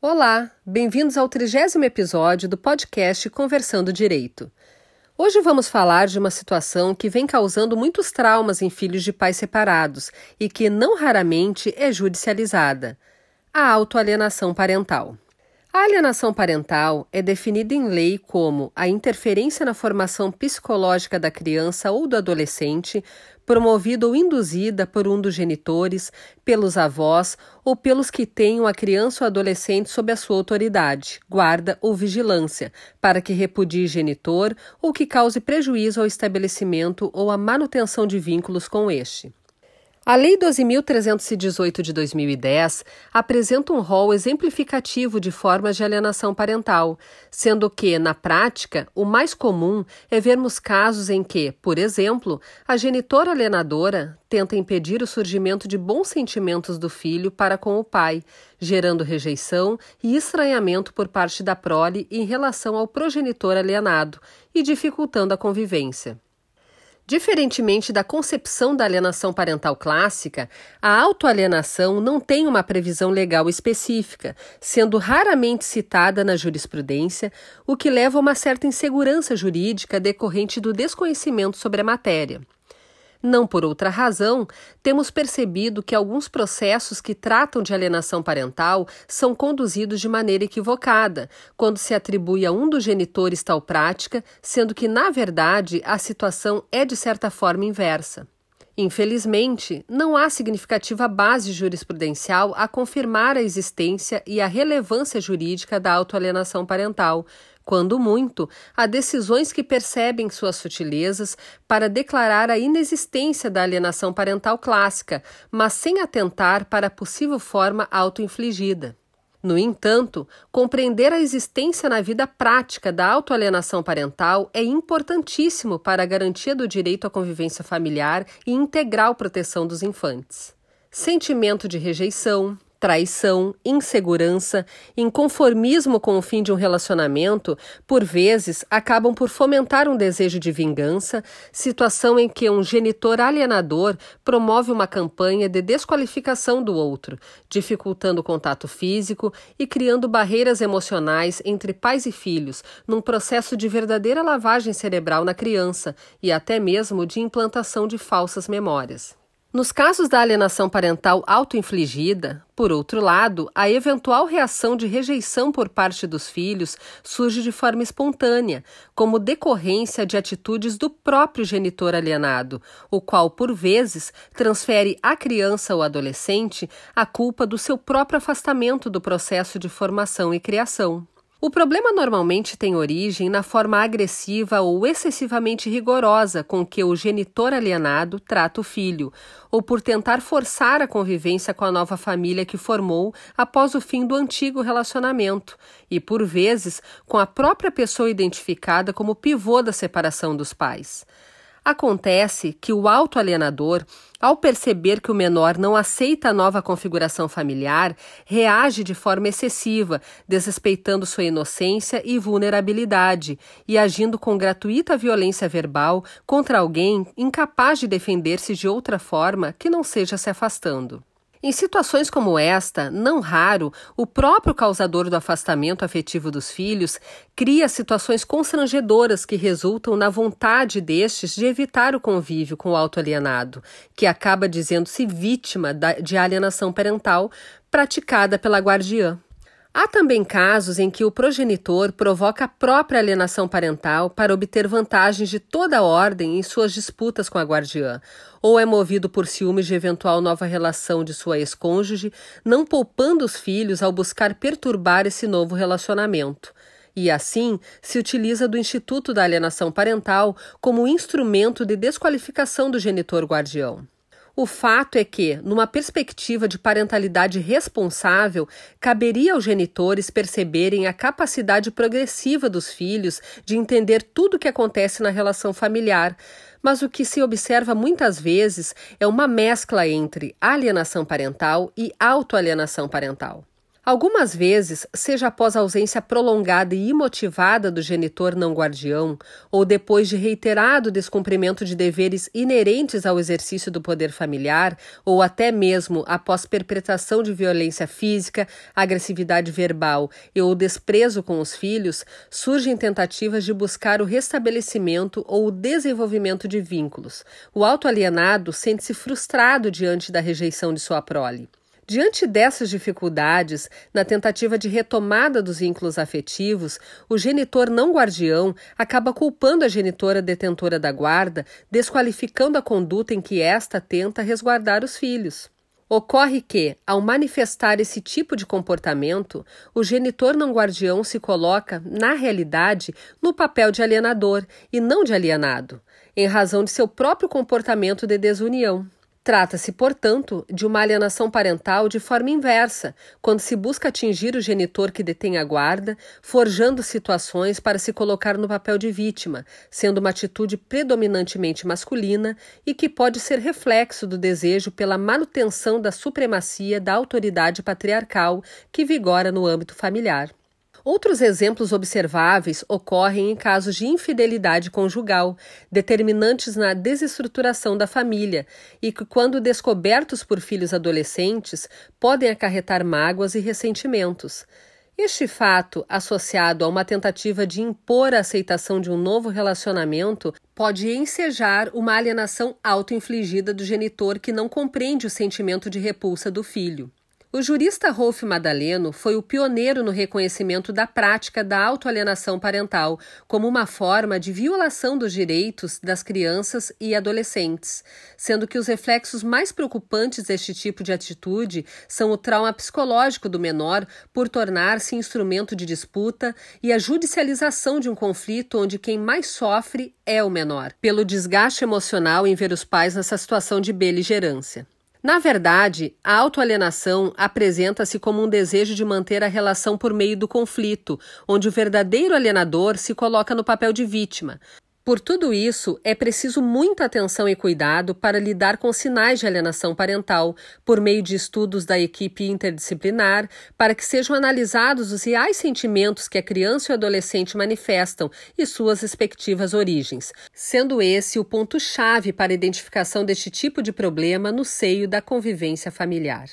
Olá, bem-vindos ao trigésimo episódio do podcast Conversando Direito. Hoje vamos falar de uma situação que vem causando muitos traumas em filhos de pais separados e que não raramente é judicializada: a autoalienação parental. A alienação parental é definida em lei como a interferência na formação psicológica da criança ou do adolescente, promovida ou induzida por um dos genitores, pelos avós ou pelos que tenham a criança ou adolescente sob a sua autoridade, guarda ou vigilância, para que repudie genitor ou que cause prejuízo ao estabelecimento ou à manutenção de vínculos com este. A Lei 12.318 de 2010 apresenta um rol exemplificativo de formas de alienação parental, sendo que, na prática, o mais comum é vermos casos em que, por exemplo, a genitora alienadora tenta impedir o surgimento de bons sentimentos do filho para com o pai, gerando rejeição e estranhamento por parte da prole em relação ao progenitor alienado e dificultando a convivência. Diferentemente da concepção da alienação parental clássica, a autoalienação não tem uma previsão legal específica, sendo raramente citada na jurisprudência, o que leva a uma certa insegurança jurídica decorrente do desconhecimento sobre a matéria. Não por outra razão, temos percebido que alguns processos que tratam de alienação parental são conduzidos de maneira equivocada, quando se atribui a um dos genitores tal prática, sendo que, na verdade, a situação é de certa forma inversa. Infelizmente, não há significativa base jurisprudencial a confirmar a existência e a relevância jurídica da autoalienação parental, quando muito, há decisões que percebem suas sutilezas para declarar a inexistência da alienação parental clássica, mas sem atentar para a possível forma autoinfligida. No entanto, compreender a existência na vida prática da autoalienação parental é importantíssimo para a garantia do direito à convivência familiar e integral proteção dos infantes. Sentimento de rejeição, traição, insegurança, inconformismo com o fim de um relacionamento, por vezes acabam por fomentar um desejo de vingança, situação em que um genitor alienador promove uma campanha de desqualificação do outro, dificultando o contato físico e criando barreiras emocionais entre pais e filhos, num processo de verdadeira lavagem cerebral na criança e até mesmo de implantação de falsas memórias. Nos casos da alienação parental autoinfligida, por outro lado, a eventual reação de rejeição por parte dos filhos surge de forma espontânea, como decorrência de atitudes do próprio genitor alienado, o qual, por vezes, transfere à criança ou adolescente a culpa do seu próprio afastamento do processo de formação e criação. O problema normalmente tem origem na forma agressiva ou excessivamente rigorosa com que o genitor alienado trata o filho, ou por tentar forçar a convivência com a nova família que formou após o fim do antigo relacionamento, e por vezes com a própria pessoa identificada como pivô da separação dos pais. Acontece que o autoalienador, ao perceber que o menor não aceita a nova configuração familiar, reage de forma excessiva, desrespeitando sua inocência e vulnerabilidade e agindo com gratuita violência verbal contra alguém incapaz de defender-se de outra forma que não seja se afastando. Em situações como esta, não raro, o próprio causador do afastamento afetivo dos filhos cria situações constrangedoras que resultam na vontade destes de evitar o convívio com o autoalienado, que acaba dizendo-se vítima de alienação parental praticada pela guardiã. Há também casos em que o progenitor provoca a própria alienação parental para obter vantagens de toda ordem em suas disputas com a guardiã, ou é movido por ciúmes de eventual nova relação de sua ex-cônjuge, não poupando os filhos ao buscar perturbar esse novo relacionamento. E assim se utiliza do Instituto da Alienação Parental como instrumento de desqualificação do genitor guardião. O fato é que, numa perspectiva de parentalidade responsável, caberia aos genitores perceberem a capacidade progressiva dos filhos de entender tudo o que acontece na relação familiar, mas o que se observa muitas vezes é uma mescla entre alienação parental e autoalienação parental. Algumas vezes, seja após ausência prolongada e imotivada do genitor não guardião, ou depois de reiterado descumprimento de deveres inerentes ao exercício do poder familiar, ou até mesmo após perpetração de violência física, agressividade verbal e ou desprezo com os filhos, surgem tentativas de buscar o restabelecimento ou o desenvolvimento de vínculos. O autoalienado sente-se frustrado diante da rejeição de sua prole. Diante dessas dificuldades, na tentativa de retomada dos vínculos afetivos, o genitor não guardião acaba culpando a genitora detentora da guarda, desqualificando a conduta em que esta tenta resguardar os filhos. Ocorre que, ao manifestar esse tipo de comportamento, o genitor não guardião se coloca, na realidade, no papel de alienador e não de alienado, em razão de seu próprio comportamento de desunião. Trata-se, portanto, de uma alienação parental de forma inversa, quando se busca atingir o genitor que detém a guarda, forjando situações para se colocar no papel de vítima, sendo uma atitude predominantemente masculina e que pode ser reflexo do desejo pela manutenção da supremacia da autoridade patriarcal que vigora no âmbito familiar. Outros exemplos observáveis ocorrem em casos de infidelidade conjugal, determinantes na desestruturação da família e que, quando descobertos por filhos adolescentes, podem acarretar mágoas e ressentimentos. Este fato, associado a uma tentativa de impor a aceitação de um novo relacionamento, pode ensejar uma alienação auto-infligida do genitor que não compreende o sentimento de repulsa do filho. O jurista Rolf Madaleno foi o pioneiro no reconhecimento da prática da autoalienação parental como uma forma de violação dos direitos das crianças e adolescentes, sendo que os reflexos mais preocupantes deste tipo de atitude são o trauma psicológico do menor por tornar-se instrumento de disputa e a judicialização de um conflito onde quem mais sofre é o menor, pelo desgaste emocional em ver os pais nessa situação de beligerância. Na verdade, a autoalienação apresenta-se como um desejo de manter a relação por meio do conflito, onde o verdadeiro alienador se coloca no papel de vítima, por tudo isso, é preciso muita atenção e cuidado para lidar com sinais de alienação parental, por meio de estudos da equipe interdisciplinar, para que sejam analisados os reais sentimentos que a criança e o adolescente manifestam e suas respectivas origens, sendo esse o ponto-chave para a identificação deste tipo de problema no seio da convivência familiar.